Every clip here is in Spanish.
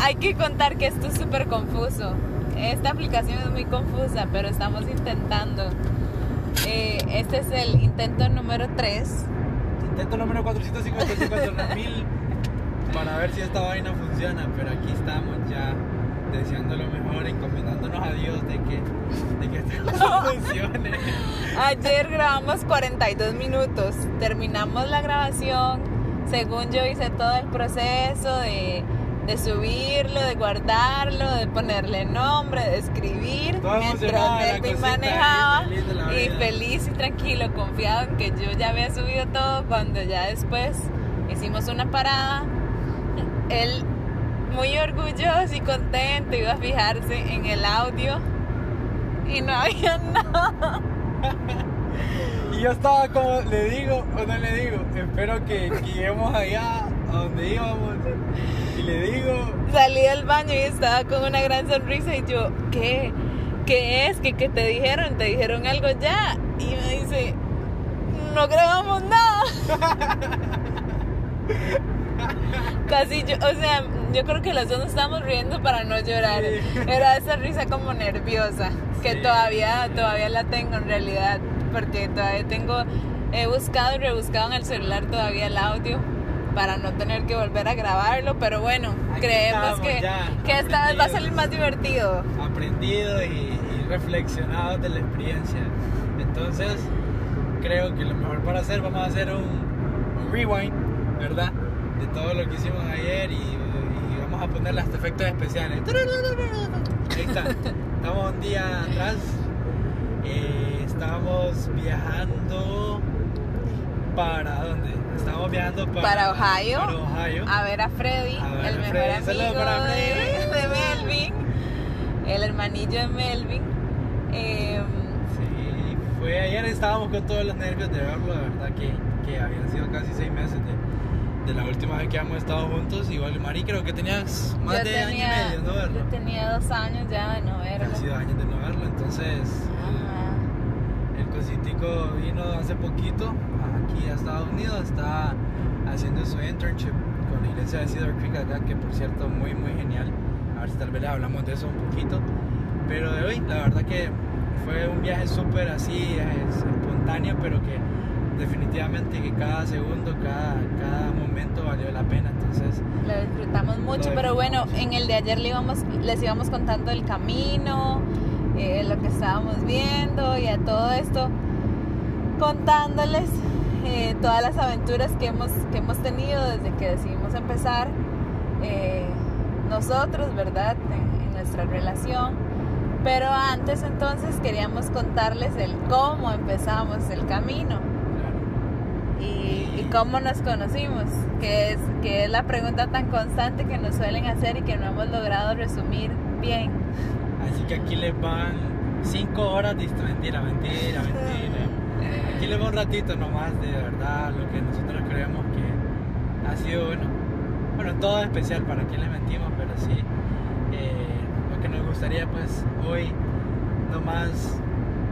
hay que contar que esto es súper confuso. Esta aplicación es muy confusa, pero estamos intentando. Eh, este es el intento número 3. Intento número 455 mil para ver si esta vaina funciona, pero aquí estamos ya deseando lo mejor, encomendándonos a Dios de que, de que esto funcione. Ayer grabamos 42 minutos, terminamos la grabación, según yo hice todo el proceso de, de subirlo, de guardarlo, de ponerle nombre, de escribir, Todo mientras emocionado de la Melvin cosita, manejaba feliz y feliz y tranquilo, confiado en que yo ya había subido todo cuando ya después hicimos una parada. Él muy orgulloso y contento iba a fijarse en el audio y no había nada. Y yo estaba como, le digo o no le digo, espero que, que lleguemos allá a donde íbamos. Y le digo, Salí del baño y estaba con una gran sonrisa y yo, ¿qué? ¿Qué es? ¿Qué, qué te dijeron? ¿Te dijeron algo ya? Y me dice, no grabamos nada. Casi yo, o sea, yo creo que los dos nos estábamos riendo para no llorar. Sí. Era esa risa como nerviosa, que Sí. todavía, todavía la tengo en realidad, porque todavía tengo, he buscado y rebuscado en el celular todavía el audio para no tener que volver a grabarlo, pero bueno, Aquí creemos que, que esta vez va a salir más divertido. aprendido y, y reflexionado de la experiencia. Entonces, creo que lo mejor para hacer, vamos a hacer un, un rewind, ¿verdad? De todo lo que hicimos ayer y, y vamos a ponerle hasta efectos especiales. Ahí está. Estamos un día atrás. eh, estábamos viajando para dónde? Estábamos viajando para, Para Ohio. Para Ohio. A ver a Freddy, A ver el a mejor Freddy. amigo para de, Freddy. de Melvin, el hermanillo de Melvin. Em, Sí, fue ayer estábamos con todos los nervios de verlo, de verdad que, que habían sido casi seis meses de, de la última vez que hemos estado juntos. Igual, Mari, creo que tenías más yo de año y tenía- medio de no verlo. Yo tenía dos años ya de no verlo. Sido años de no verlo, entonces Ajá. el, el cositico vino hace poquito aquí a Estados Unidos, está haciendo su internship con la iglesia de Cedar Creek acá, que por cierto muy muy genial. A ver si tal vez le hablamos de eso un poquito. Pero de hoy, la verdad que fue un viaje súper así, es espontáneo, pero que definitivamente que cada segundo, cada, cada momento valió la pena. Entonces, Lo disfrutamos mucho, Lo pero bueno, en el de ayer le íbamos, les íbamos contando el camino, eh, lo que estábamos viendo y a todo esto, contándoles eh, todas las aventuras que hemos, que hemos tenido desde que decidimos empezar eh, nosotros, ¿verdad? En, en nuestra relación. Pero antes entonces queríamos contarles el cómo empezamos el camino y, y cómo nos conocimos, que es, que es la pregunta tan constante que nos suelen hacer y que no hemos logrado resumir bien. Así que aquí les van 5 horas de historia. Mentira, mentira, mentira. Aquí les va un ratito nomás de verdad lo que nosotros creemos que ha sido bueno. Bueno, todo especial, para quien le mentimos, pero sí. eh, lo que nos gustaría pues hoy nomás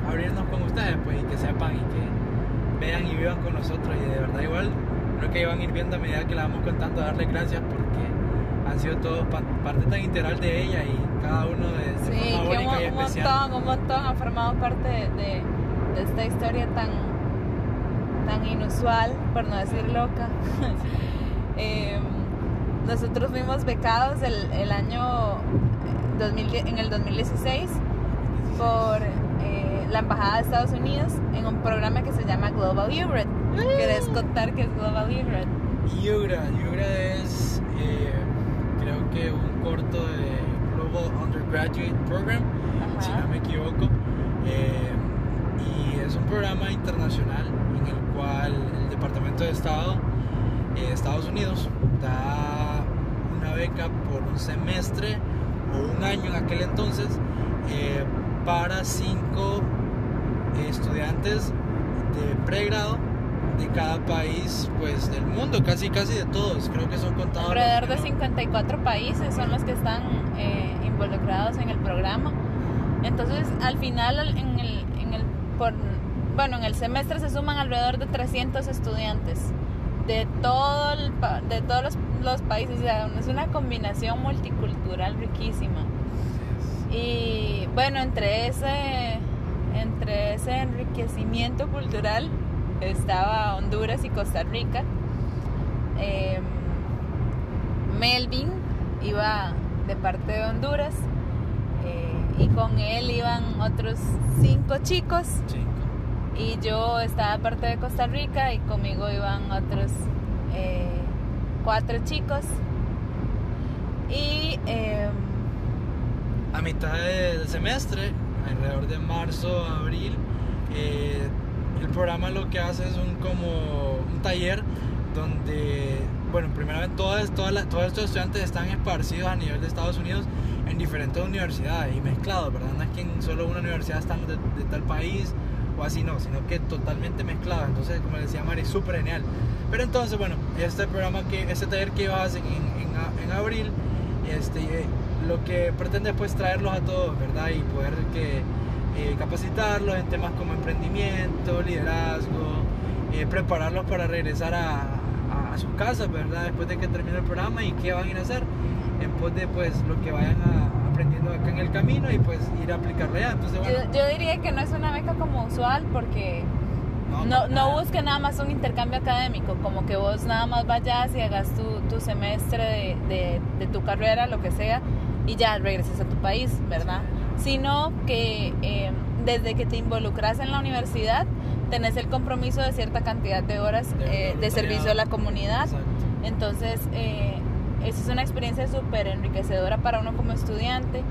abrirnos con ustedes pues y que sepan y que vean y vivan con nosotros y de verdad igual creo que van a ir viendo a medida que la vamos contando darle gracias porque han sido todos pa- parte tan integral de ella y cada uno de, de Sí, forma que un, montón, un montón ha formado parte de esta historia tan, tan inusual, por no decir loca. Eh, nosotros fuimos becados el, el año 2010 en el 2016 por eh, la Embajada de Estados Unidos en un programa que se llama Global Youth. ¿Quieres contar qué es Global Youth? Yugra, Yugra es eh, creo que un corto de Global Undergraduate Program, si no me equivoco. Eh, y es un programa internacional cual el Departamento de Estado de Estados Unidos da una beca por un semestre o un año en aquel entonces eh, para cinco estudiantes de pregrado de cada país pues del mundo, casi casi de todos, creo que son contados. Alrededor de ¿no? 54 países son los que están eh, involucrados en el programa. Entonces, al final, al- en el, en el, por, bueno, en el semestre se suman alrededor de 300 estudiantes de, todo de todos los, países. Es una combinación multicultural riquísima. Y bueno, entre ese, entre ese enriquecimiento cultural estaba Honduras y Costa Rica. Em, Melvin iba de parte de Honduras eh, y con él iban otros cinco chicos Cinco. Y yo estaba parte de Costa Rica y conmigo iban otros eh, cuatro chicos y em, A mitad de- del semestre, alrededor de marzo, abril, eh, el programa lo que hace es un como un taller donde, bueno, primeramente todas, todas todos estos estudiantes están esparcidos a nivel de Estados Unidos en diferentes universidades y mezclados, ¿verdad? No es que en solo una universidad están de tal país o así, no, sino que totalmente mezclados. Entonces, como decía Mari, súper genial. Pero entonces, bueno, este programa, que este taller que a hacer en, en, en abril, este, eh, lo que pretende es pues traerlos a todos, ¿verdad? Y poder que, eh, capacitarlos en temas como emprendimiento, liderazgo, eh, prepararlos para regresar a, a, a sus casas, ¿verdad? Después de que termine el programa y qué van a ir a hacer, en pos de pues lo que vayan a- aprendiendo acá en el camino y pues ir a aplicarlo allá. Entonces, bueno, yo, yo diría que no es una beca como usual porque no, para no nada. busque nada más un intercambio académico, como que vos nada más vayas y hagas tu, tu semestre de, de- de tu carrera, lo que sea, y ya regreses a tu país, ¿verdad? Sino que eh, desde que te involucras en la universidad, tenés el compromiso de cierta cantidad de horas De eh, de servicio a la comunidad. Exacto. Entonces, eh, esa es una experiencia súper enriquecedora para uno como estudiante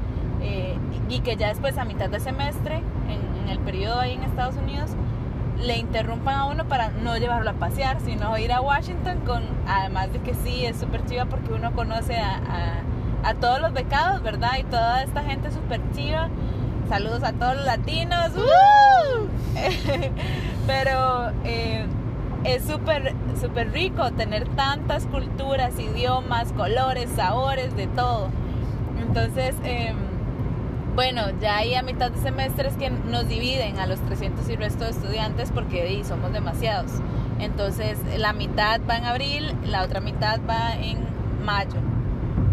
eh, y que ya después a mitad de semestre, en, el periodo ahí en Estados Unidos, le interrumpan a uno para no llevarlo a pasear, sino ir a Washington con, además de que sí, es súper chiva porque uno conoce a, a- todos los becados, ¿verdad? Y toda esta gente súper chiva. Saludos a todos los latinos. Pero eh, es súper súper rico tener tantas culturas, idiomas, colores, sabores, de todo. Entonces, eh, bueno, ya ahí a mitad de semestre es que nos dividen a los 300 y resto de estudiantes porque di, somos demasiados. Entonces, la mitad va en abril, la otra mitad va en mayo.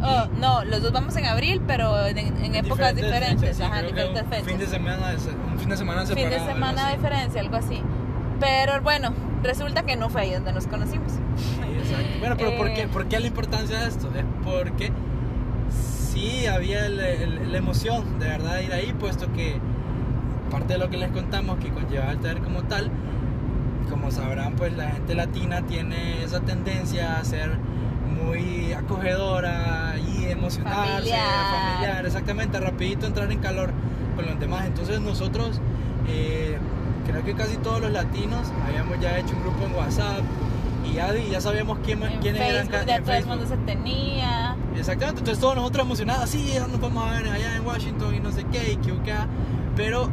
Oh, no, los dos vamos en abril, pero en, en épocas diferentes, fechas, sí, ajá, en creo que diferentes un fechas Fin de semana, un fin de semana fin separado. de algo semana de así. diferencia, algo así. Pero bueno, resulta que no fue ahí donde nos conocimos. Exacto. Bueno, pero ¿por, Eh. qué, ¿por qué la importancia de esto? Es porque sí había el- el- la emoción de verdad de ir ahí, puesto que parte de lo que les contamos que conlleva el taller como tal, como sabrán, pues la gente latina tiene esa tendencia a ser muy acogedora y emocionarse, Familiar. familiar, exactamente, rapidito entrar en calor con los demás. Entonces nosotros, eh, creo que casi todos los latinos habíamos ya hecho un grupo en WhatsApp y ya, ya sabíamos quién, En quiénes eran Facebook ca- ya en todo el mundo se tenía. Exactamente, entonces todos nosotros emocionados, sí, ya nos vamos a ver allá en Washington y no sé qué, y que acá, pero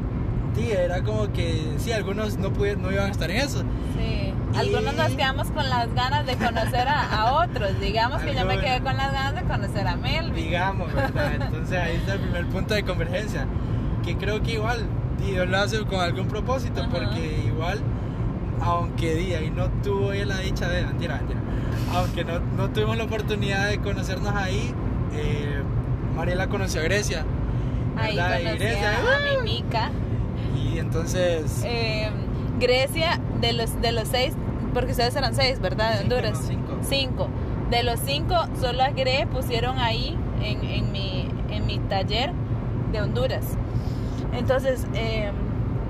sí, era como que sí, algunos no, pudieron, no iban a estar en eso. Sí. Y- Algunos nos quedamos con las ganas de conocer a, a otros. Digamos que yo me quedé con las ganas de conocer a Melvin. digamos, ¿verdad? Entonces ahí está el primer punto de convergencia, que creo que igual Dios lo hace con algún propósito, Ajá. porque igual, aunque di ahí no tuvo ella la dicha de, mentira, mentira, aunque no, no tuvimos la oportunidad de conocernos ahí, eh, Mariela conoció a Grecia, Ahí. Y conocí Grecia, a, a mi mica. y entonces... Eh, Grecia, de los, de los seis, porque ustedes eran seis, ¿verdad? De Cinco, Honduras. no, cinco. Cinco. De los cinco, solo a Gre pusieron ahí en, en, mi, en mi taller de Honduras. Entonces, eh,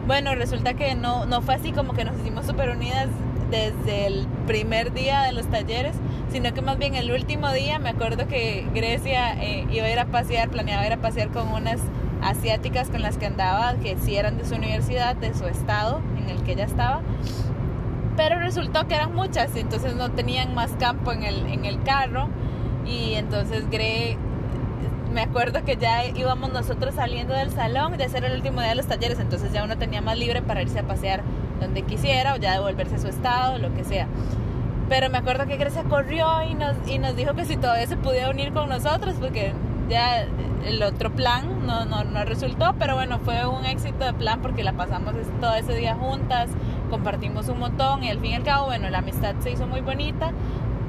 bueno, resulta que no, no fue así como que nos hicimos súper unidas desde el primer día de los talleres, sino que más bien el último día me acuerdo que Grecia eh, iba a ir a pasear, planeaba ir a pasear con unas asiáticas con las que andaba, que sí eran de su universidad, de su estado en el que ella estaba. Pero resultó que eran muchas, y entonces no tenían más campo en el, en el carro. Y entonces Gre, me acuerdo que ya íbamos nosotros saliendo del salón de hacer el último día de los talleres, entonces ya uno tenía más libre para irse a pasear donde quisiera o ya devolverse a su estado, lo que sea. Pero me acuerdo que Grecia corrió y nos, y nos dijo que si todavía se podía unir con nosotros, porque ya el otro plan no, no, no resultó, pero bueno, fue un éxito de plan porque la pasamos todo ese día juntas, compartimos un montón y al fin y al cabo, bueno, la amistad se hizo muy bonita,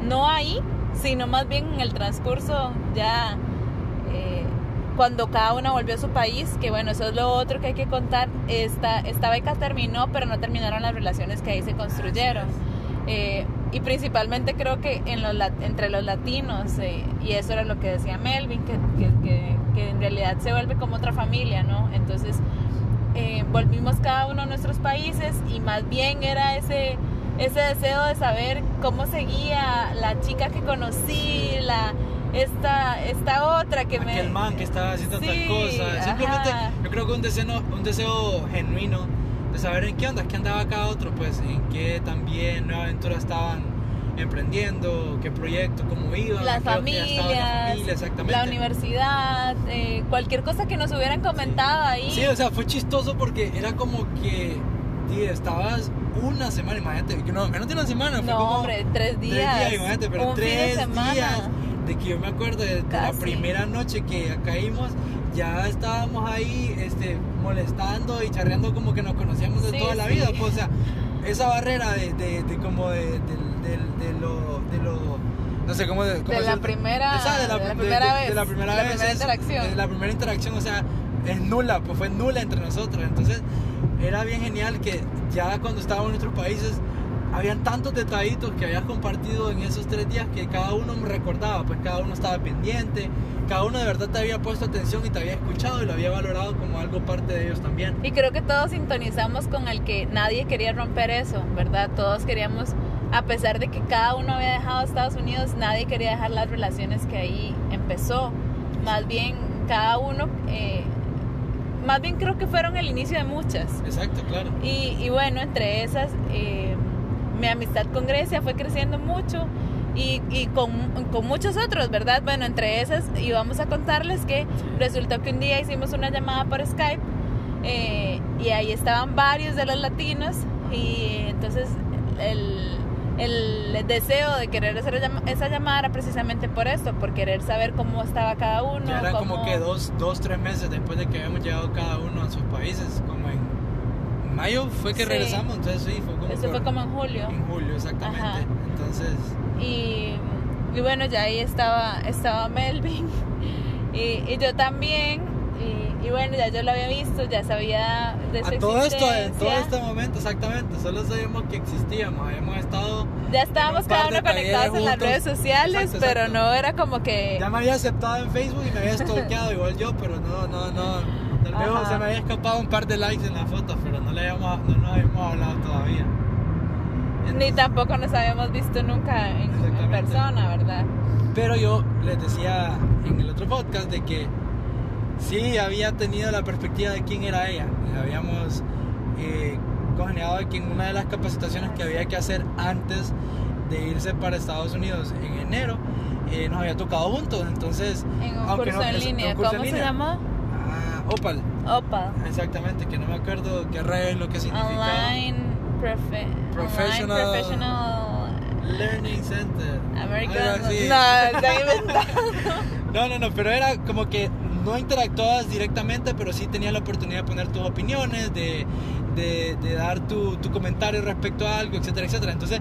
no ahí, sino más bien en el transcurso ya eh, cuando cada una volvió a su país, que bueno, eso es lo otro que hay que contar, esta, esta beca terminó, pero no terminaron las relaciones que ahí se construyeron. Eh, y principalmente creo que en los, entre los latinos, eh, y eso era lo que decía Melvin, que, que, que, en realidad se vuelve como otra familia, ¿no? Entonces eh, volvimos cada uno a nuestros países y más bien era ese, ese deseo de saber cómo seguía la chica que conocí, la, esta, esta otra que me... Aquel man que estaba haciendo tal cosa. Simplemente yo creo que un deseo, un deseo genuino de saber en qué onda, qué andaba cada otro, pues en qué también nueva aventura estaban emprendiendo, qué proyecto, cómo iban, las familias, la, familia, exactamente. la universidad, eh, cualquier cosa que nos hubieran comentado ahí. Sí, o sea, fue chistoso porque era como que tío, estabas una semana, imagínate, no, menos de una semana, fue no, como hombre, tres días. Tres días, imagínate, pero tres días de que yo me acuerdo de, la primera noche que caímos, ya estábamos ahí este, molestando y charreando como que nos conocíamos de toda la vida. Pues, o sea, esa barrera de, de, de como de, de, lo, de lo no sé cómo, de la primera de la, primera vez de la primera, vez, interacción. de la primera interacción o sea es nula pues fue nula entre nosotros entonces era bien genial que ya cuando estábamos en nuestros países habían tantos detallitos que habías compartido en esos tres días que cada uno me recordaba, pues cada uno estaba pendiente, cada uno de verdad te había puesto atención y te había escuchado y lo había valorado como algo parte de ellos también. Y creo que todos sintonizamos con el que nadie quería romper eso, ¿verdad? Todos queríamos, a pesar de que cada uno había dejado Estados Unidos, nadie quería dejar las relaciones que ahí empezó. Más bien, cada uno... Eh, más bien creo que fueron el inicio de muchas. Exacto, claro. Y, y bueno, entre esas... Eh, mi amistad con Grecia fue creciendo mucho y, y con, con, muchos otros, ¿verdad? Bueno, entre esas, y vamos a contarles que resultó que un día hicimos una llamada por Skype eh, y ahí estaban varios de los latinos y entonces el, el deseo de querer hacer esa llamada era precisamente por esto, por querer saber cómo estaba cada uno. Ya era como que dos, dos, tres meses después de que habíamos llegado cada uno a sus países, como en mayo fue que regresamos, entonces sí, fue como. Eso fue como en julio. En julio, exactamente. Entonces. Y, y, bueno, ya ahí estaba, estaba Melvin. Y, y yo también. Y, y, bueno, ya yo lo había visto, ya sabía de su A todo esto, en todo este momento, exactamente. Solo sabíamos que existíamos, habíamos estado. Ya estábamos cada uno conectados en las redes sociales, pero no era como que. Ya me había aceptado en Facebook y me había stalkeado igual yo, pero no, no, no Tal se me había escapado un par de likes en la foto, pero no, le habíamos, no nos habíamos hablado todavía. Ni tampoco nos habíamos visto nunca en, persona, ¿verdad? Pero yo les decía en el otro podcast de que sí había tenido la perspectiva de quién era ella. Habíamos eh, congeniado de que en una de las capacitaciones que había que hacer antes de irse para Estados Unidos en enero, eh, nos había tocado juntos. Entonces, en un curso en línea, ¿cómo se llama? Opal. Opal. Exactamente, que no me acuerdo qué re lo que significa. Online, professional, Online Professional Learning Center. American. No, está no, no, no, pero era como que no interactuabas directamente, pero sí tenías la oportunidad de poner tus opiniones, de, de, de dar tu, tu, comentario respecto a algo, etcétera, etcétera. Entonces,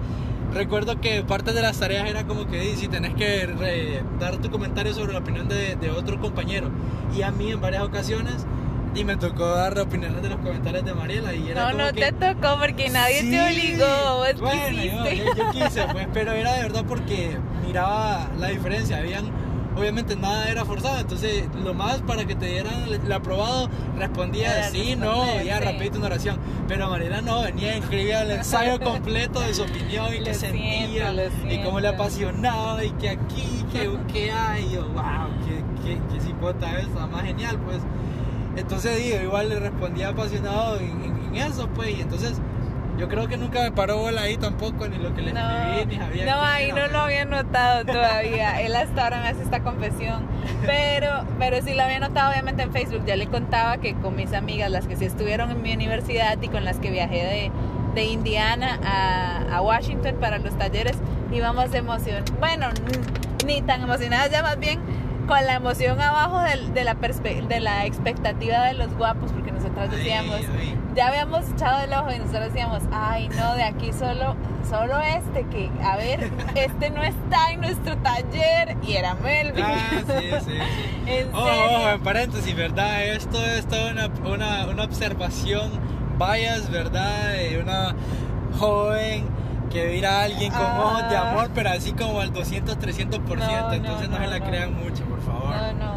recuerdo que parte de las tareas era como que si tenés que dar tu comentario sobre la opinión de, de, otro compañero. Y a mí en varias ocasiones y me tocó dar opiniones de los comentarios de Mariela y era No, no te tocó porque nadie te obligó. bueno, yo, yo, quise, pues, pero era de verdad porque miraba la diferencia. Habían obviamente nada era forzado, entonces lo más para que te dieran el aprobado respondía sí, no, ya rapidito una oración. Pero Mariela no, venía escribía el ensayo completo de su opinión y qué sentía y cómo le apasionaba y que aquí, que, que hay, y yo, wow, qué, qué, cipota esa, más genial pues. Entonces digo, igual le respondía apasionado en, en eso pues y entonces yo creo que nunca me paró bola ahí tampoco, ni lo que le escribí, ni sabía. No, ahí no lo había notado todavía. Él hasta ahora me hace esta confesión. Pero, pero sí lo había notado obviamente en Facebook. Ya le contaba que con mis amigas, las que sí estuvieron en mi universidad y con las que viajé de, de Indiana a, a, Washington para los talleres, íbamos de emoción. Bueno, ni tan emocionadas ya más bien con la emoción abajo de, de la, de la expectativa de los guapos, porque nosotros decíamos ya habíamos echado el ojo y nosotros decíamos, ay no, de aquí solo, solo este, que a ver, este no está en nuestro taller y era Melvin. Ah, sí, sí, sí. en Ojo, serio. ojo, en paréntesis, ¿verdad? Esto es toda una, una, una observación bias, ¿verdad? De una joven que mira a alguien con Ah. ojos de amor, pero así como al 200, 300%. No, entonces no, no, se la no. crean mucho, por favor. No, no.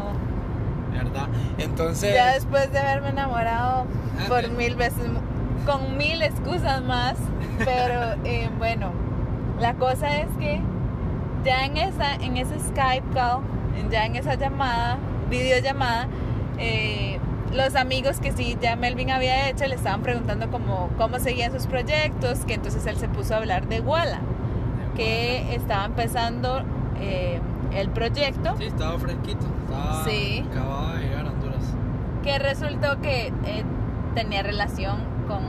¿Verdad? Entonces. Ya después de haberme enamorado Ah, por mil veces, con mil excusas más, pero eh, bueno, la cosa es que ya en esa, en ese Skype call, ya en esa llamada, videollamada, eh, los amigos que sí ya Melvin había hecho le estaban preguntando como cómo seguían sus proyectos, que entonces él se puso a hablar de Walla, que estaba empezando eh, el proyecto. Sí, estaba fresquito. Estaba. Sí. Acababa de llegar a Honduras. que resultó que eh, tenía relación con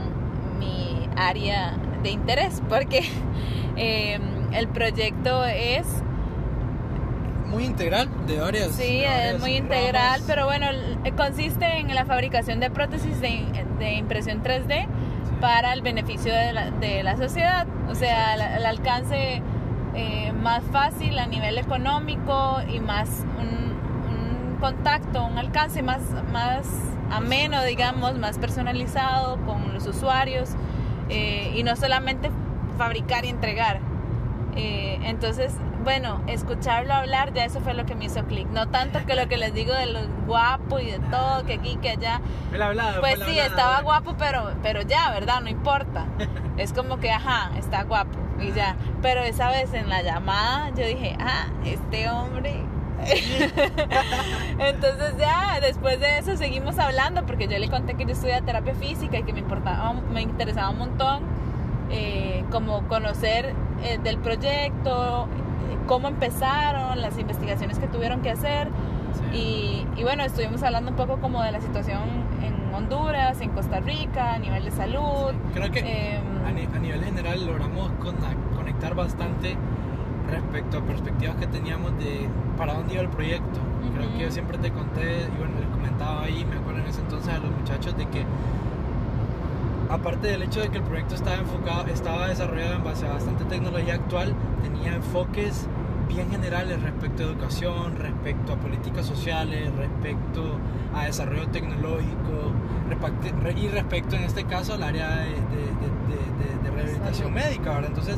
mi área de interés, porque eh, el proyecto es, Muy integral, de varias. sí, de es muy integral, ramas. pero bueno, consiste en la fabricación de prótesis de, de impresión 3D Sí. para el beneficio de la, de la sociedad, o sea, el alcance eh, más fácil a nivel económico y más un, un contacto, un alcance más, más ameno, digamos, más personalizado con los usuarios eh, y no solamente fabricar y entregar. Eh, entonces, bueno, escucharlo hablar, ya eso fue lo que me hizo clic. No tanto que lo que les digo de lo guapo y de todo, que aquí, que allá. Pues sí, estaba guapo, pero, pero ya, ¿verdad? No importa. Es como que, ajá, está guapo y ya. Pero esa vez en la llamada yo dije, ah, este hombre. Entonces ya, después de eso seguimos hablando porque yo le conté que yo estudiaba terapia física y que me importaba, me interesaba un montón eh, como conocer eh, del proyecto, cómo empezaron, las investigaciones que tuvieron que hacer. Sí. Y, y bueno, estuvimos hablando un poco como de la situación Honduras, en Costa Rica, a nivel de salud. Creo que Em, a, ni- a nivel general logramos conectar bastante respecto a perspectivas que teníamos de para dónde iba el proyecto. Creo que yo siempre te conté y bueno, les comentaba ahí, me acuerdo en ese entonces a los muchachos de que aparte del hecho de que el proyecto estaba enfocado, estaba desarrollado en base a bastante tecnología actual, tenía enfoques bien generales respecto a educación, respecto a políticas sociales, respecto a desarrollo tecnológico y respecto en este caso al área de, de- rehabilitación médica, ¿verdad? Entonces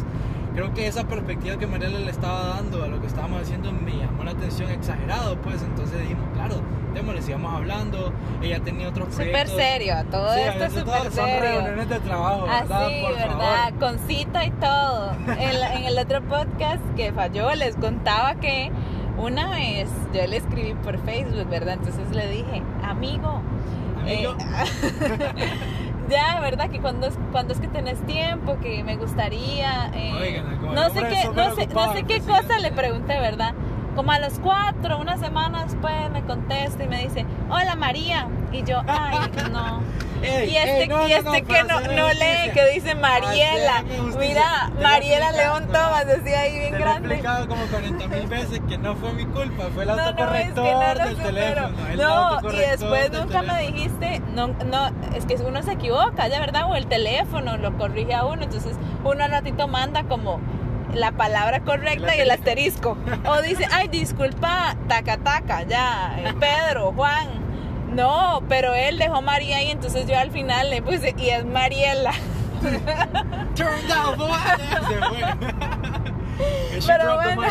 creo que esa perspectiva que Mariela le estaba dando a lo que estábamos haciendo me llamó la atención exagerado, pues entonces dijimos, claro, démosle, sigamos hablando, ella tenía otros Súper proyectos. serio, todo Sí, esto es súper son serio. reuniones de trabajo, ¿verdad? Así, Por ¿verdad? favor. Con cita y todo. En el otro podcast que falló les contaba que una vez yo le escribí por Facebook, ¿verdad? Entonces le dije, amigo, Amigo. eh, ya, ¿verdad? Que cuando es, cuando es que tenés tiempo, que me gustaría... eh, Oigan, no sé qué, no sé, no sé qué presidente. cosa le pregunté, ¿verdad? Como a los cuatro, una semana después me contesta y me dice, hola María. Y yo, ay, no. Ey, Y este, ey, no, y este no, que para no, no lee, que dice Mariela. Mira, Mariela León. Tomás decía ahí bien Te lo he grande. explicado como 40 mil veces que no fue mi culpa, fue el es que autocorrector lo del supero. teléfono. el No, y después nunca me dijiste, no, no, es que uno se equivoca, ya verdad, o el teléfono lo corrige a uno, entonces uno al ratito manda como la palabra correcta y el asterisco. O dice, ay, disculpa, taca taca, ya, eh, Pedro, Juan. No, pero él dejó María ahí, entonces yo al final le puse, y es Mariela. Turn down, boy. Pero bueno.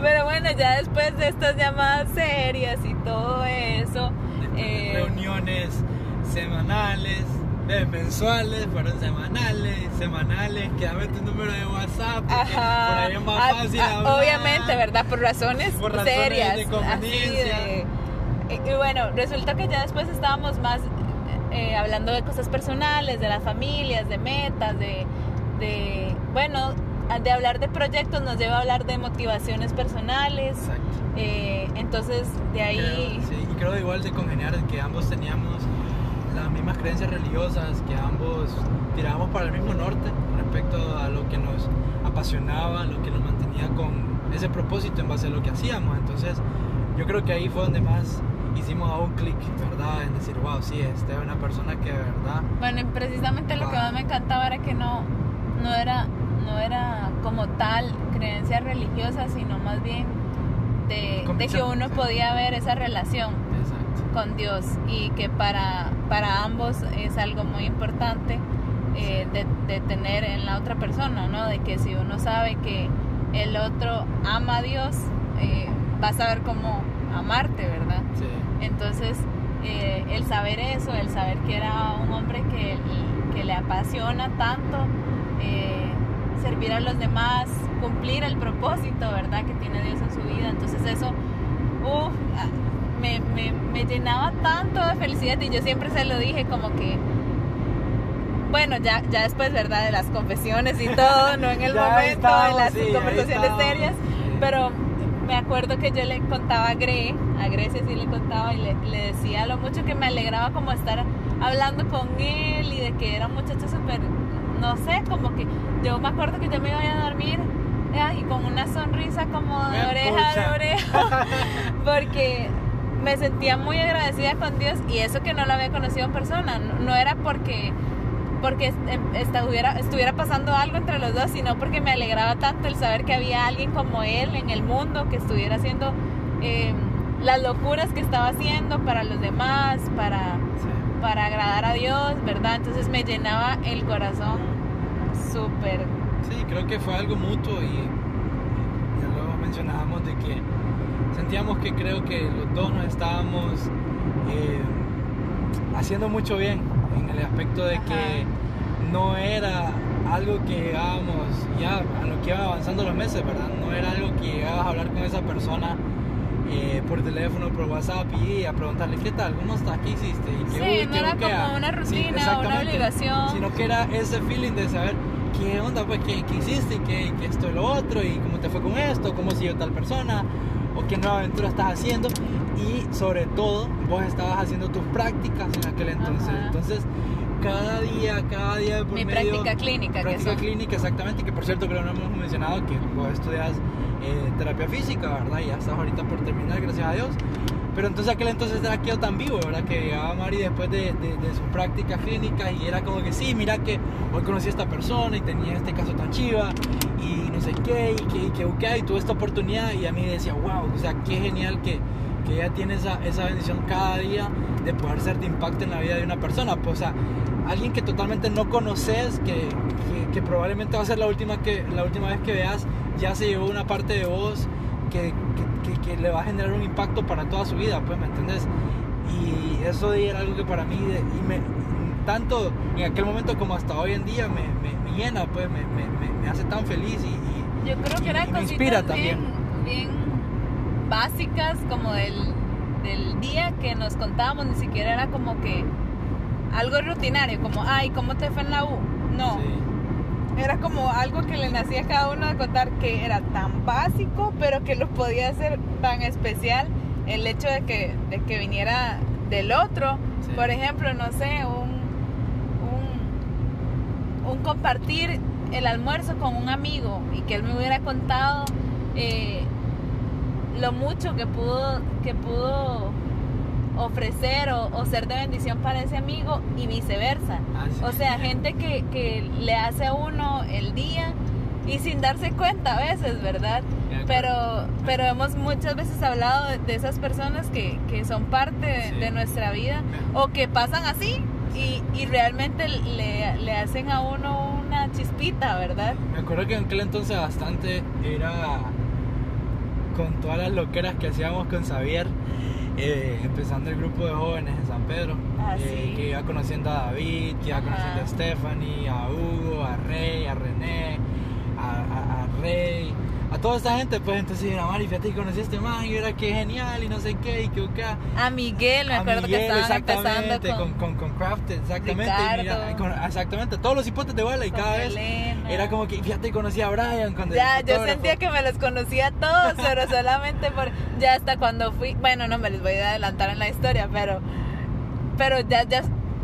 Pero bueno, ya después de estas llamadas serias y todo eso, eh, Reuniones semanales, eh, mensuales, fueron semanales, semanales, que dame tu número de WhatsApp, Ajá. por ahí es más Ah, fácil ah, hablar. Obviamente, ¿verdad? Por razones, Por razones serias. de así conveniencia. de- y, y bueno, resulta que ya después estábamos más eh, hablando de cosas personales, de las familias, de metas, de, de, bueno, de hablar de proyectos nos lleva a hablar de motivaciones personales. Exacto. eh, entonces, de ahí... Creo, sí, y creo igual de congeniar en que ambos teníamos las mismas creencias religiosas, que ambos tirábamos para el mismo norte respecto a lo que nos apasionaba, lo que nos mantenía con ese propósito en base a lo que hacíamos. Entonces, yo creo que ahí fue donde más hicimos a un clic, ¿verdad? En decir, wow, sí, esta es una persona que de verdad... Bueno, y precisamente lo que más me encantaba era que no, no, era, no era como tal creencia religiosa, sino más bien de, de que uno podía ver esa relación Exacto. con Dios y que para, para ambos es algo muy importante eh, de, de tener en la otra persona, ¿no? De que si uno sabe que el otro ama a Dios, eh, va a saber cómo amarte, ¿verdad? Sí. Entonces, eh, el saber eso, el saber que era un hombre que, que le apasiona tanto eh, servir a los demás, cumplir el propósito, ¿verdad? Que tiene Dios en su vida. Entonces eso, uf, ah, me, me, me llenaba tanto de felicidad y yo siempre se lo dije como que, bueno, ya, ya después, ¿verdad? De las confesiones y todo, no en el momento, estábamos, en las sí, conversaciones serias, pero me acuerdo que yo le contaba a Gre, a Grecia sí le contaba y le, le decía lo mucho que me alegraba como estar hablando con él y de que era un muchacho súper, no sé, como que yo me acuerdo que yo me iba a dormir eh, y con una sonrisa como de Me oreja pucha. de oreja, porque me sentía muy agradecida con Dios y eso que no lo había conocido en persona, no, no era porque porque est- em- estuviera, estuviera pasando algo entre los dos, sino porque me alegraba tanto el saber que había alguien como él en el mundo que estuviera haciendo eh, las locuras que estaba haciendo para los demás, para, Sí. para agradar a Dios, ¿verdad? Entonces me llenaba el corazón súper. Sí, creo que fue algo mutuo y ya luego mencionábamos de que sentíamos que creo que los dos nos estábamos eh, haciendo mucho bien en el aspecto de Ajá. que no era algo que llegábamos ya a lo que iban avanzando los meses, ¿verdad? No era algo que llegabas a hablar con esa persona eh, por teléfono, por WhatsApp y a preguntarle qué tal, cómo estás, qué hiciste y qué Sí, uy, no qué era buquea?" como una Sí, rutina, una exactamente. obligación. sino que era ese feeling de saber qué onda, pues, qué, qué hiciste, qué, qué esto y lo otro, y cómo te fue con esto, cómo siguió tal persona, o qué nueva aventura estás haciendo, y sobre todo, vos estabas haciendo tus prácticas en aquel entonces. Ajá. Entonces, cada día, cada día de por Mi medio- práctica clínica, que Práctica son. clínica, exactamente, que por cierto creo que no hemos mencionado que vos estudias eh, terapia física, ¿verdad? Y ya estás ahorita por terminar, gracias a Dios. Pero entonces aquel entonces era quedó tan vivo, ¿verdad? Que llegaba Mari después de, de, de sus prácticas clínicas y era como que sí, mira que hoy conocí a esta persona y tenía este caso tan chiva y no sé qué, y que, y que, ok, y tuve esta oportunidad y a mí decía, wow, o sea, qué genial que, que ella tiene esa, esa bendición cada día de poder ser de impacto en la vida de una persona. Pues, o sea, alguien que totalmente no conoces, que, que, que probablemente va a ser la última, que, la última vez que veas, ya se llevó una parte de vos que, que, que- le va a generar un impacto para toda su vida, pues, ¿me entendés? Y eso era algo que para mí, de- y me, tanto en aquel momento como hasta hoy en día, me, me- me llena, pues, me, me, me- me hace tan feliz y, y- Yo creo que Y- y me inspira bien, también. bien básicas como del, del día que nos contábamos, ni siquiera era como que algo rutinario, como, ay, ¿cómo te fue en la U? No, sí, era como algo que le nacía a cada uno de contar que era tan básico, pero que lo podía hacer tan especial el hecho de que, de que viniera del otro. Sí. Por ejemplo, no sé, un, un, un compartir el almuerzo con un amigo y que él me hubiera contado eh, lo mucho que pudo, que pudo ofrecer o, o ser de bendición para ese amigo y viceversa. Ah, sí. O sea, gente que, que le hace a uno el día y sin darse cuenta a veces, ¿verdad? Pero, pero hemos muchas veces hablado de, de esas personas que, que son parte de, Sí. de nuestra vida o que pasan así y, y realmente le, le hacen a uno una chispita, ¿verdad? Me acuerdo que en aquel entonces bastante era con todas las loqueras que hacíamos con Xavier, eh, empezando el grupo de jóvenes en San Pedro, Ah, eh, sí. que iba conociendo a David, que iba Ajá. conociendo a Stephanie, a Hugo, a Rey, a René, a, a- a Rey, a toda esta gente, pues entonces era Mari, fíjate que conocí a este man y era que genial y no sé qué, y que acá. A Miguel, me acuerdo Miguel, que estaban empezando exactamente, con, con, con, Crafted, exactamente. y mira, Ricardo. con- exactamente, todos los hipotes de bola y cada vez. Era como que, fíjate, conocí a Brian cuando Ya, yo sentía que me los conocía todos, pero solamente por. Ya hasta cuando fui. Bueno, no me les voy a adelantar en la historia, pero. Pero ya, ya.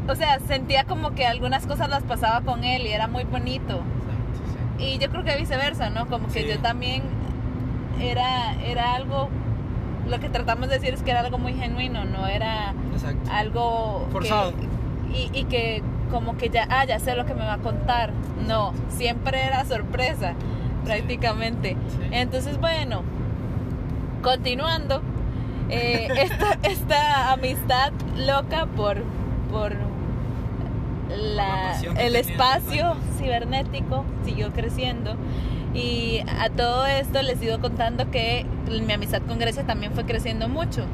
O sea, sentía como que algunas cosas las pasaba con él y era muy bonito. Exacto, sí. Y yo creo que viceversa, ¿no? Como que Sí. yo también era, era algo lo que tratamos de decir es que era algo muy genuino, no era Exacto. algo que- Forzado. y, y que como que ya, ah, ya sé lo que me va a contar. No, siempre era sorpresa, prácticamente. Sí. Entonces, bueno, continuando, eh, esta, esta amistad loca por, por la el espacio cibernético siguió creciendo. Y a todo esto les sigo contando que mi amistad con Grecia también fue creciendo mucho.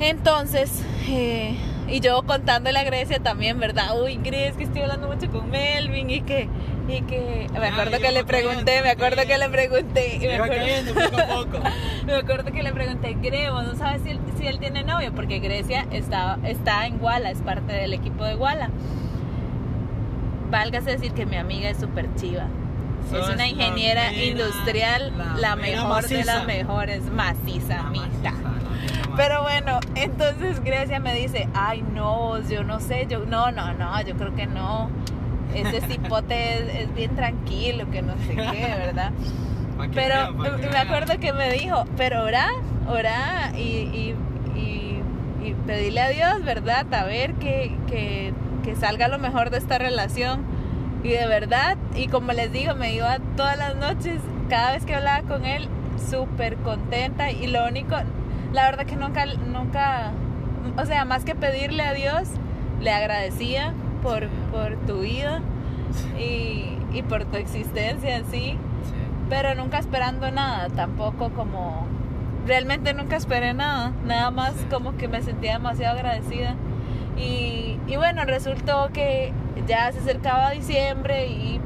Entonces, eh, y yo contándole a Grecia también, ¿verdad? Uy, Grecia, que estoy hablando mucho con Melvin y que, y que, me acuerdo que le pregunté, me acuerdo que le pregunté. me acuerdo- poco a poco. me acuerdo que le pregunté, Grego, ¿no sabes si él, si él tiene novio? Porque Grecia está, está en Guala, es parte del equipo de Guala. Válgase decir que mi amiga es súper chiva. Sos es una la ingeniera mera- industrial, la mejor de las mejores, maciza, La maciza, mera Pero bueno, entonces Grecia me dice, ay no, yo no sé, yo no, no, no, yo creo que no. Ese cipote es, es bien tranquilo, que no sé qué, ¿verdad? Pero me acuerdo que me dijo, pero orá, orá y, y, y, y pedirle a Dios, ¿verdad? A ver que, que, que salga lo mejor de esta relación. Y de verdad, y como les digo, me iba todas las noches, cada vez que hablaba con él, súper contenta. Y lo único, la verdad que nunca, nunca, o sea, más que pedirle a Dios, le agradecía por, por tu vida y, y por tu existencia en sí Sí. pero nunca esperando nada, tampoco como realmente nunca esperé nada, nada más Sí. como que me sentía demasiado agradecida y, y bueno, resultó que ya se acercaba diciembre y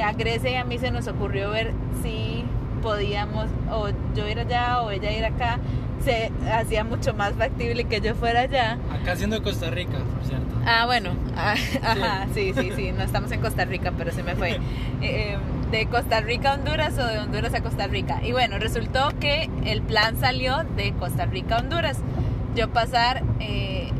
a Grecia y a mí se nos ocurrió ver si podíamos o yo ir allá o ella ir acá, se hacía mucho más factible que yo fuera allá. Acá siendo Costa Rica, por cierto. Ah, bueno, ah, ajá, sí, sí, sí, no estamos en Costa Rica, pero se me fue. Eh, eh, de Costa Rica a Honduras o de Honduras a Costa Rica. Y bueno, resultó que el plan salió de Costa Rica a Honduras. Yo pasar eh,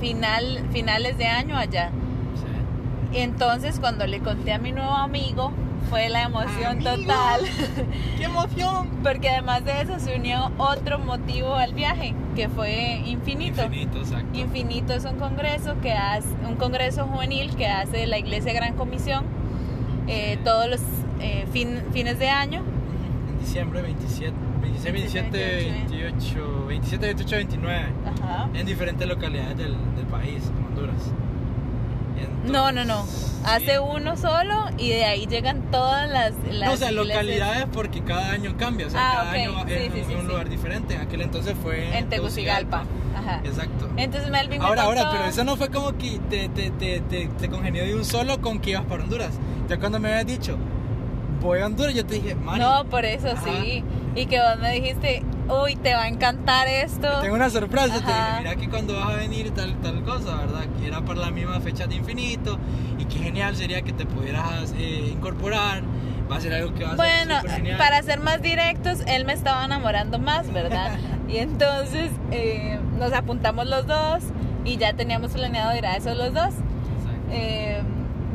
final, finales de año allá. Sí. Y entonces cuando le conté a mi nuevo amigo, fue la emoción Amigo. total. ¡Qué emoción! Porque además de eso se unió otro motivo al viaje, que fue infinito. Infinito, exacto. Infinito es un congreso que hace, un congreso juvenil que hace la Iglesia Gran Comisión eh, todos los eh, fin- fines de año. En diciembre 27, 26, 27, 28, 27, 28, 29. Ajá. En diferentes localidades del, del país, en Honduras. No, no, no. Hace uno solo y de ahí llegan todas las, las No, o sea, iglesias localidades porque cada año cambia. O sea, Ah, cada ok. año Sí, en sí, un, sí, un lugar diferente. En aquel entonces fue en Tegucigalpa. Ajá. Exacto. Entonces Melvin me Ahora, ahora, contó- pero eso no fue como que te, te, te, te, te congenió de un solo con que ibas para Honduras. Ya cuando me habías dicho, voy a Honduras, yo te dije, Mari, No, por eso Ajá. sí. Y que vos me dijiste, uy, te va a encantar esto. tengo una sorpresa. Te Ajá. dije, mira que cuando vas a venir tal, tal cosa, ¿verdad? Que era para la misma fecha de infinito. Y qué genial sería que te pudieras eh, incorporar. Va a ser algo que va a Bueno, ser genial. para ser más directos, él me estaba enamorando más, ¿verdad? Y entonces eh, nos apuntamos los dos y ya teníamos planeado ir a esos los dos. Eh,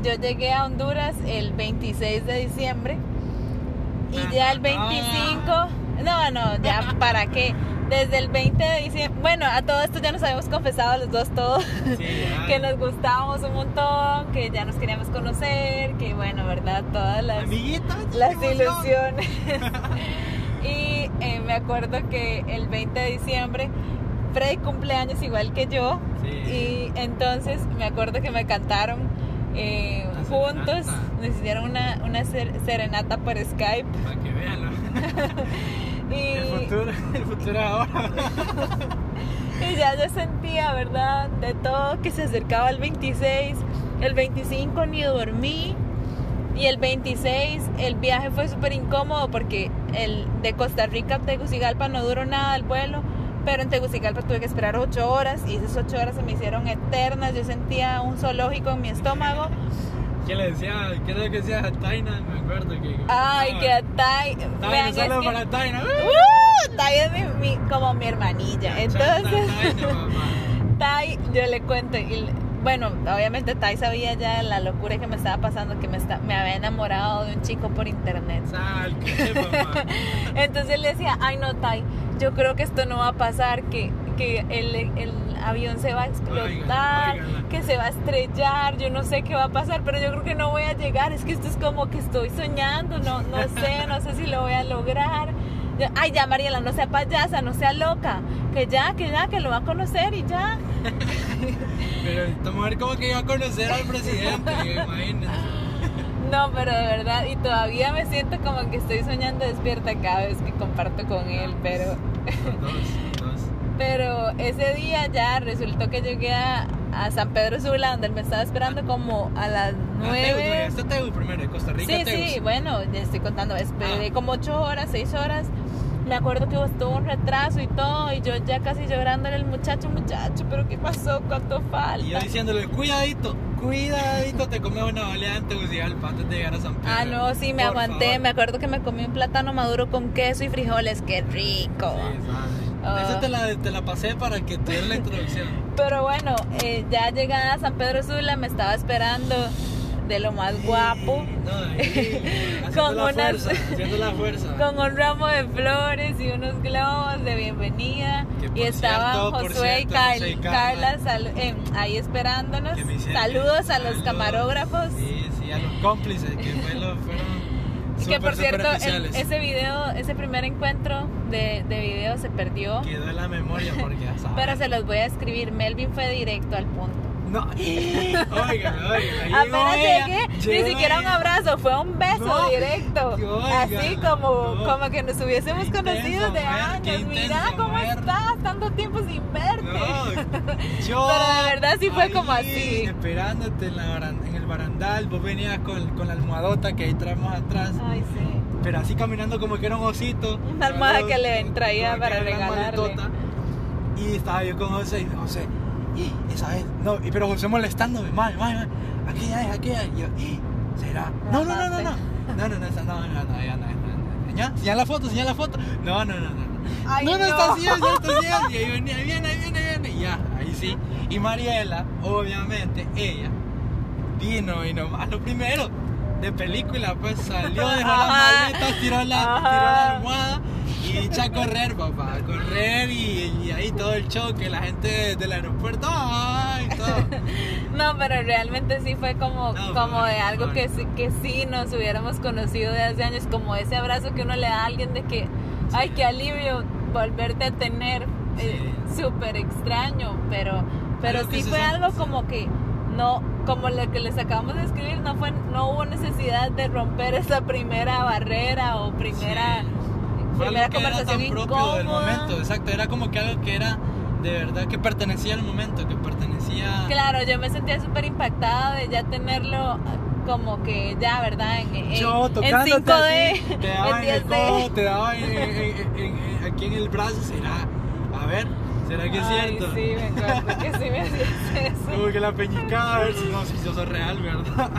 yo llegué a Honduras el 26 de diciembre y ya el 25, no, no, ya para qué. Desde el 20 de diciembre, bueno, a todo esto ya nos habíamos confesado los dos todo, Sí, que nos gustábamos un montón, que ya nos queríamos conocer, que bueno, ¿verdad? Todas las las ilusiones. y eh, me acuerdo que el 20 de diciembre Freddy cumpleaños igual que yo. Sí. Y entonces me acuerdo que me cantaron eh, juntos. Nos hicieron una, una ser- serenata por Skype. Para que vean. Y, el futuro, el futuro ahora. y ya yo sentía, ¿verdad? De todo que se acercaba el 26. El 25 ni dormí. Y el 26 el viaje fue súper incómodo porque el de Costa Rica a Tegucigalpa no duró nada el vuelo, pero en Tegucigalpa tuve que esperar 8 horas y esas 8 horas se me hicieron eternas. Yo sentía un zoológico en mi estómago. ¿Qué le decía? ¿Qué era lo que decía a Taina? Me acuerdo que. Ay, que a Tai. Taina, vean, es saludos que- para Taina. ¡Uh! Tai es mi- mi- como mi hermanilla. Entonces. Taina, mamá. Tai, yo le cuento, y bueno, obviamente Tai sabía ya la locura que me estaba pasando, que me, está, me había enamorado de un chico por internet. Sal, qué mamá. Entonces le decía, ay no, Tai, yo creo que esto no va a pasar, que, que el, el avión se va a explotar, que se va a estrellar, yo no sé qué va a pasar, pero yo creo que no voy a llegar, es que esto es como que estoy soñando, no, no sé, no sé si lo voy a lograr. Ay, ya Mariela, no sea payasa, no sea loca, que ya, que ya, que lo va a conocer y ya. Pero esta mujer como que iba a conocer al presidente, imagínense. No, pero de verdad, y todavía me siento como que estoy soñando despierta cada vez que comparto con él, pero... Pero ese día ya resultó que llegué a, a San Pedro Sula, donde él me estaba esperando como a las Ah, Tegu, nueve. Este Tegu primero, de Costa Rica, Sí, sí, bueno, ya estoy contando, esperé Ah. como ocho horas, seis horas. Me acuerdo que estuvo un retraso y todo, y yo ya casi llorándole al muchacho, muchacho, pero ¿qué pasó? ¿Cuánto falta? Y yo diciéndole, cuidadito, cuidadito, te comes una baleada en Tegucigalpa antes de llegar a San Pedro. Ah, no, sí, me Por aguanté. favor. Me acuerdo que me comí un plátano maduro con queso y frijoles. ¡Qué rico! Sí, Ah. Esa te la, te la pasé para que tuviera la introducción. Pero bueno, eh, ya llegada a San Pedro Sula, me estaba esperando de lo más guapo. No, Con la unas- fuerza, la fuerza. Con un ramo de flores y unos globos de bienvenida. Y estaban cierto, Josué y Car- José y Carla eh, ahí esperándonos. Saludos a los camarógrafos. Sí, sí, a los cómplices que fue lo- fueron que por cierto, el- ese video, ese primer encuentro de, de video se perdió. Quedó en la memoria porque ya. Pero se los voy a escribir. Melvin fue directo al punto. No, oigan, oigan. Apenas llegué, ni siquiera un abrazo, fue un beso No. directo. Oiga, Así como, no. como que nos hubiésemos Qué conocido de intenso, años. Mira cómo mujer. estás, tanto tiempo sin verte. No, yo. Pero de verdad sí fue como así. Esperándote en, la en el barandal, vos venías con, con la almohadota que ahí traemos atrás. Ay, sí. Pero así caminando como que era un osito. Una almohada que le traía para regalarle. Y estaba yo con José y José, y esa vez, no, y pero José molestándome, mami, mami, mami, aquella es, aquella es. Y yo, y, ¿será? No, no, no, no, no, no, no, no, no, no, no, ya no, no, no. ¿Ya? ¿Señala la foto? ¿Señala la foto? No, no, no, no. no. Ay, no, no, no. está así, así, está así. Y ahí venía, ahí viene, ahí viene, ahí viene. Ya, ahí sí. Y Mariela, obviamente, ella vino y nomás lo primero de película, pues salió, dejó las maletas, tiró la, tiró la almohada y echa a correr, papá, a correr y, y ahí todo el choque, la gente del aeropuerto, ¡ay! Todo. No, pero realmente sí fue como, No, como de algo que, sí- que sí nos hubiéramos conocido de hace años, como ese abrazo que uno le da a alguien de que, ay, qué alivio volverte a tener, eh, súper extraño, pero, pero Algo sí fue algo como que no, como lo que les acabamos de escribir, no fue, no hubo necesidad de romper esa primera barrera o primera, primera que era conversación tan propio del incómoda. momento, exacto, era como que algo que era de verdad que pertenecía al momento, que pertenecía... Claro, yo me sentía súper impactada de ya tenerlo como que ya, ¿verdad? En, en, Yo en tocándote 5D, así, te daba en, en el 10D. codo, te daba en- en- en- en- aquí en el brazo, será, a ver, será que es Ay, cierto. Sí, me acuerdo que sí me hacías eso. Como que la peñicada, a ver si no, si yo soy real, ¿verdad?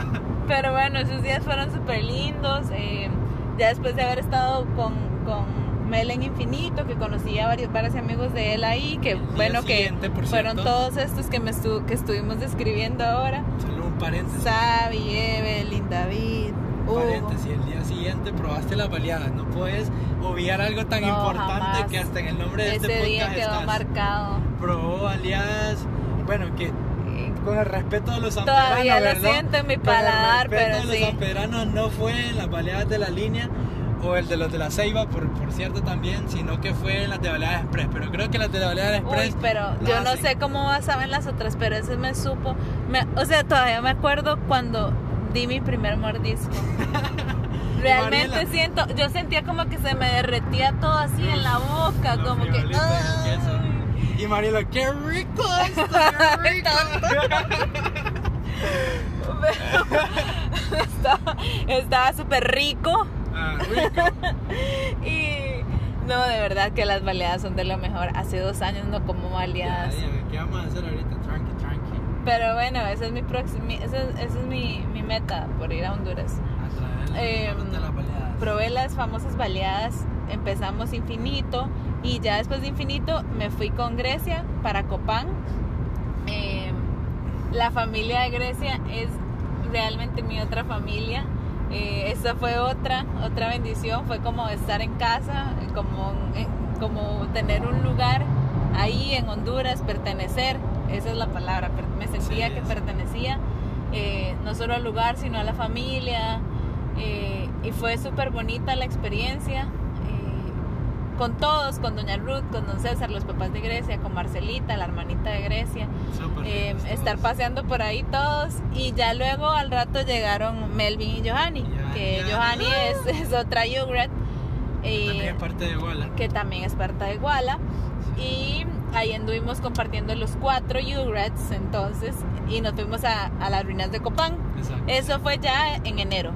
Pero bueno, esos días fueron súper lindos. eh, ya después de haber estado con, con Mel en Infinito, que conocí a varios, varios amigos de él ahí, que bueno, que fueron todos estos que, me estu- que estuvimos describiendo ahora. Solo un paréntesis. Sabi, Evelyn, David, Hugo. Paréntesis, el día siguiente probaste las baleadas. No puedes obviar algo tan No, importante jamás. que hasta en el nombre de Ese este día podcast quedó estás. marcado. Probó baleadas, bueno, que con el respeto de los sanpedranos, Todavía lo ¿verdad? siento en mi Con el paladar, respeto pero de los sí. sanpedranos no fue en las baleadas de la línea o el de los de la Ceiba, por, por cierto también, sino que fue en las de baleadas express. Pero creo que las de baleadas express... Uy, pero yo no sé cómo saben las otras, pero ese me supo. me- o sea, todavía me acuerdo cuando di mi primer mordisco. Realmente Mariela. siento, yo sentía como que se me derretía todo así en la boca, Los como que. y Mariela, qué rico esto, qué rico. estaba súper rico Ah, rico. y no, de verdad que las baleadas son de lo mejor. Hace dos años no como Ya, baleadas. dígame, ¿qué vamos a hacer ahorita? Tranqui, tranqui. Pero bueno, esa es mi próxima, esa, es- esa es mi, mi meta por ir a Honduras. A Eh, las baleadas. Probé las famosas baleadas, empezamos Infinito y ya después de Infinito me fui con Grecia para Copán. Eh, la familia de Grecia es realmente mi otra familia. Eh, esa fue otra, otra bendición, fue como estar en casa, como eh, como tener un lugar ahí en Honduras, pertenecer, esa es la palabra, me sentía Sí, que pertenecía eh, no solo al lugar, sino a la familia, y fue súper bonita la experiencia. Con todos, con Doña Ruth, con Don César, los papás de Grecia, con Marcelita, la hermanita de Grecia, eh, lindos estar paseando por ahí todos y ya luego al rato llegaron Melvin y Johanny, que Johanny. Es, es otra Ugrat eh, También parte de Iguala. que también es parte de Iguala y ahí anduvimos compartiendo los cuatro Ugrats entonces y nos fuimos a, a las ruinas de Copán. Exacto. Eso fue ya en enero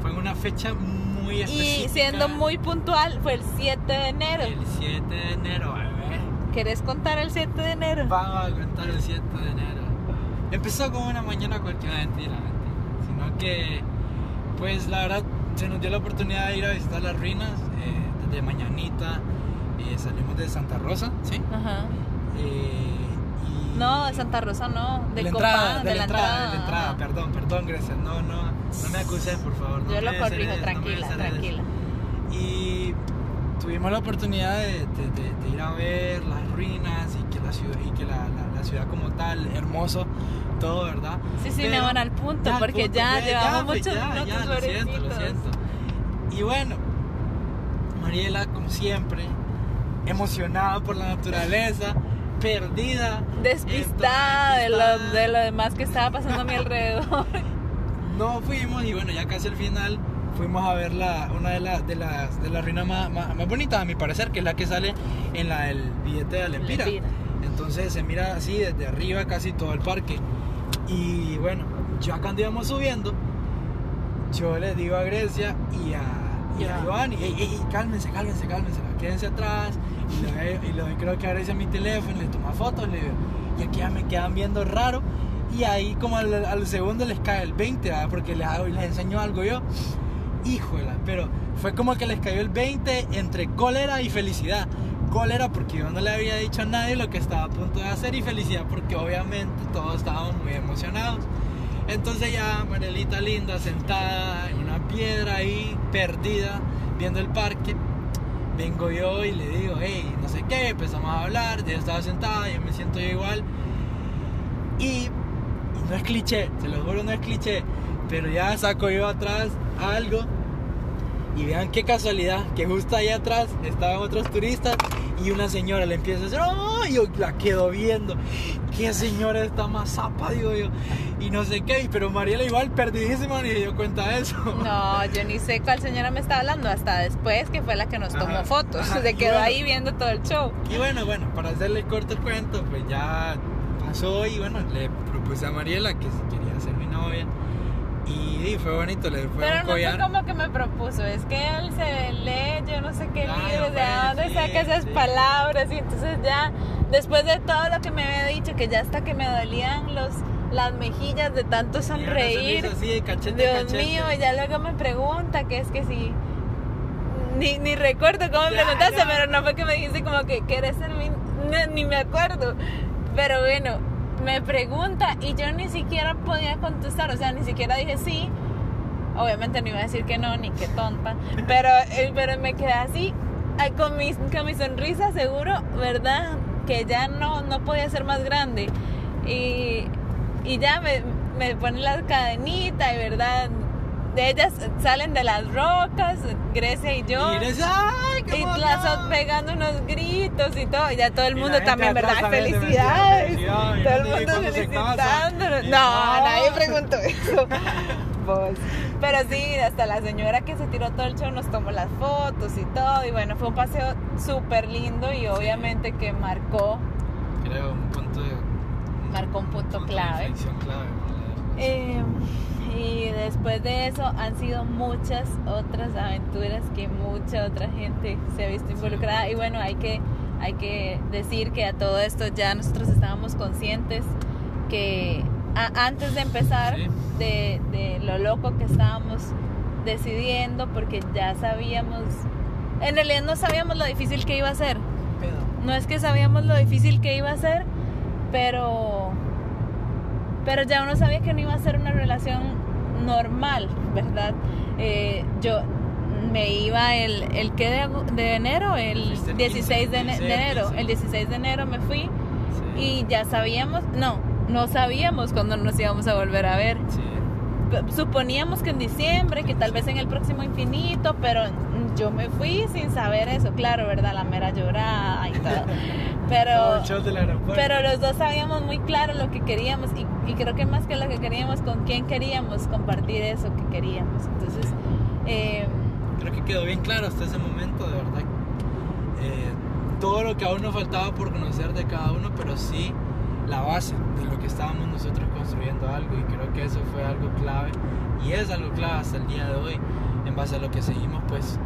Fue una fecha muy y específica. siendo muy puntual fue el 7 de enero. El 7 de enero, bebé. ¿Querés contar el 7 de enero? Vamos a contar el 7 de enero. Empezó como una mañana cualquiera, mentira, mentira. Sino que, pues la verdad, se nos dio la oportunidad de ir a visitar las ruinas eh, desde mañanita. eh, salimos de Santa Rosa, ¿sí? Ajá. Eh, y- No, de Santa Rosa no, de la entrada, de, la entrada. de la entrada, ajá. perdón, perdón, Grecia. No, no, no me acuses, por favor. no Yo lo corrijo, no tranquila, desheredes. tranquila. Y tuvimos la oportunidad de, de- de- ir a ver las ruinas y que la ciudad, y que la, la- la ciudad como tal, hermoso, todo, ¿verdad? Sí, sí, Pero- me van al punto, Ya, porque punto, ya ve, llevamos pues, muchos ya, minutos ya, lo siento, lo siento. Y bueno, Mariela, como siempre, emocionada por la naturaleza, perdida. Despistada de lo, despistada. de lo demás que estaba pasando a mi alrededor. No fuimos y bueno, ya casi al final fuimos a ver la, una de, la- de las de las ruinas más, más, más bonitas a mi parecer, que es la que sale en la del billete de Alempira. Lempira. Entonces se mira así desde arriba casi todo el parque. Y bueno, ya cuando íbamos subiendo, yo les digo a Grecia y a, y a Ya. Giovanni, "Ey, ey, ey, cálmense, cálmense, cálmense, quédense atrás. Y y le doy creo que a Grecia mi teléfono, le toma fotos, le digo, y aquí ya me quedan viendo raro. Y ahí como al, segundo les cae el 20, ¿verdad? porque les, hago, les enseño algo yo. Híjola, pero fue como que les cayó el 20 entre cólera y felicidad. Cólera porque yo no le había dicho a nadie lo que estaba a punto de hacer y felicidad porque obviamente todos estábamos muy emocionados. Entonces ya Marielita linda sentada en una piedra ahí, perdida, viendo el parque. Vengo yo y le digo, hey, no sé qué, empezamos a hablar, ella estaba sentada, yo me siento yo igual. Y no es cliché, se lo juro, no es cliché, pero ya saco yo atrás algo y vean qué casualidad, que justo ahí atrás estaban otros turistas y una señora le empieza a decir, ¡oh! Y yo la quedo viendo. ¿Qué señora está más zapa? Digo yo. Y no sé qué, pero Mariela igual perdidísima ni dio cuenta de eso. No, yo ni sé cuál señora me está hablando hasta después que fue la que nos tomó Ajá, fotos. ajá, Se quedó bueno. ahí viendo todo el show. Y bueno, bueno, para hacerle corto el cuento, pues ya pasó y bueno, le propuse a Mariela que si quería ser mi novia. Y, y fue bonito, le fue Pero un no fue collar. como que me propuso, es que él se lee, yo no sé qué libros, de dónde sí, saca esas sí. palabras. Y entonces ya, después de todo lo que me había dicho, que ya hasta que me dolían los, las mejillas de tanto sonreír. así cachete Dios cachete. mío, y ya luego me pregunta que es que si. Ni, ni recuerdo cómo me preguntaste, pero no fue que me dijiste como que quieres ser mi. no, ni me acuerdo. Pero bueno, me pregunta y yo ni siquiera podía contestar, o sea, ni siquiera dije sí. Obviamente no iba a decir que no, ni que tonta. Pero, eh, pero me quedé así, con mi, con mi sonrisa seguro, ¿verdad? Que ya no, no podía ser más grande. Y, y ya me, me ponen las cadenitas, y verdad. De ellas salen de las rocas, Grecia y yo. Y eres, ¡ay, qué Y las son pegando unos gritos y todo. Y ya todo el mundo también, ¿verdad? también Felicidades. Todo el mundo felicitándonos. No, no. nadie preguntó eso. Vos. Pero sí, hasta la señora que se tiró todo el show nos tomó las fotos y todo. Y bueno, fue un paseo súper lindo y obviamente que marcó, Creo un punto de. marcó un punto de clave. inflexión clave. Eh, y después de eso han sido muchas otras aventuras que mucha otra gente se ha visto involucrada. Y bueno hay que hay que decir que a todo esto ya nosotros estábamos conscientes que a- antes de empezar Sí. de, de lo loco que estábamos decidiendo porque ya sabíamos en realidad no sabíamos lo difícil que iba a ser. No es que sabíamos lo difícil que iba a ser, pero pero ya uno sabía que no iba a ser una relación normal, ¿verdad? Eh, yo me iba el, el ¿qué de, de enero? El Fuiste el 16 de, ene- 15, de enero. 16. El 16 de enero me fui Sí. y ya sabíamos, no, no sabíamos cuándo nos íbamos a volver a ver. Sí. Suponíamos que en diciembre, que tal vez en el próximo infinito, pero yo me fui sin saber eso, claro, ¿verdad? La mera llorada y todo. Pero, pero los dos sabíamos muy claro lo que queríamos y, y creo que más que lo que queríamos, con quién queríamos compartir eso que queríamos. Entonces, eh, Creo que quedó bien claro hasta ese momento, de verdad. Eh, todo lo que aún nos faltaba por conocer de cada uno, pero sí la base de lo que estábamos nosotros construyendo algo y creo que eso fue algo clave y es algo clave hasta el día de hoy en base a lo que seguimos pues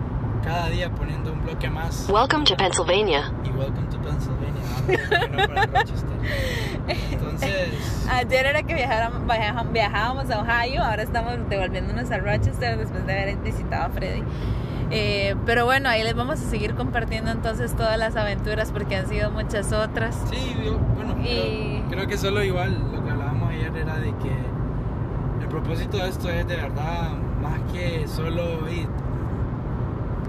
cada día poniendo un bloque más Welcome to Pennsylvania. y welcome to Pennsylvania entonces ayer era que viajábamos a Ohio, ahora estamos devolviéndonos a Rochester después de haber visitado a Freddy. Eh, pero bueno, ahí les vamos a seguir compartiendo entonces todas las aventuras porque han sido muchas otras. Sí, yo- bueno, Y- creo, creo que solo igual lo que hablábamos ayer era de que el propósito de esto es de verdad más que solo y,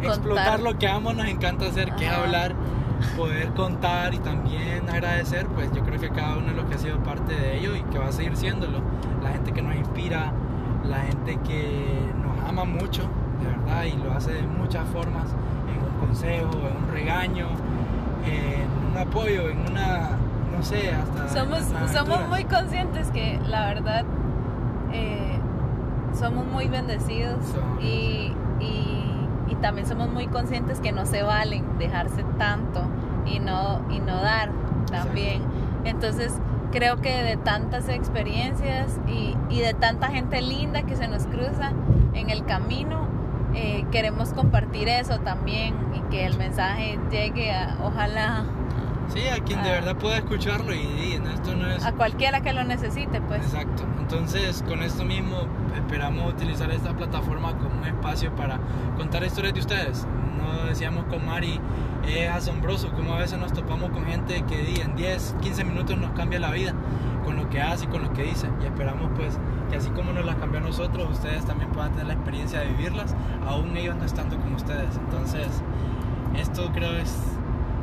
explotar lo que amo, nos encanta hacer, que es Ajá. hablar, poder contar y también agradecer, pues yo creo que cada uno de los que ha sido parte de ello y que va a seguir siéndolo, la gente que nos inspira, la gente que nos ama mucho, de verdad, y lo hace de muchas formas, en un consejo, en un regaño, en un apoyo, en una, no sé, hasta... Somos, somos muy conscientes que la verdad eh, somos muy bendecidos Somos. y, y- y también somos muy conscientes que no se valen dejarse tanto y no, y no dar también. Entonces creo que de tantas experiencias y, y de tanta gente linda que se nos cruza en el camino, eh, queremos compartir eso también y que el mensaje llegue a, ojalá Sí, a quien de verdad pueda escucharlo y, y esto no es... a cualquiera que lo necesite, pues. Exacto. Entonces, con esto mismo, esperamos utilizar esta plataforma como un espacio para contar historias de ustedes. No decíamos con Mari, es asombroso cómo a veces nos topamos con gente que en 10, 15 minutos nos cambia la vida con lo que hace y con lo que dice. Y esperamos pues que así como nos las cambió a nosotros, ustedes también puedan tener la experiencia de vivirlas, aún ellos no estando con ustedes. Entonces, esto creo es,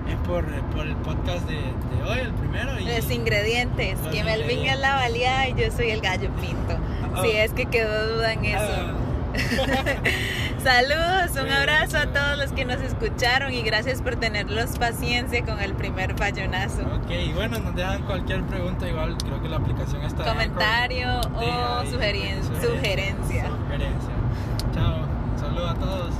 es por, por el podcast de, de hoy, el primero. Y, Los ingredientes, Los que Melvin es la valía y yo soy el gallo pinto. Oh. Si es que quedó duda en eso. Ah. Saludos, un abrazo a todos los que nos escucharon y gracias por tenerlos paciencia con el primer fallonazo. Ok, bueno, nos dejan cualquier pregunta, igual creo que la aplicación está en Comentario o sugerencia. sugerencia. Sugerencia. Chao, un saludo a todos.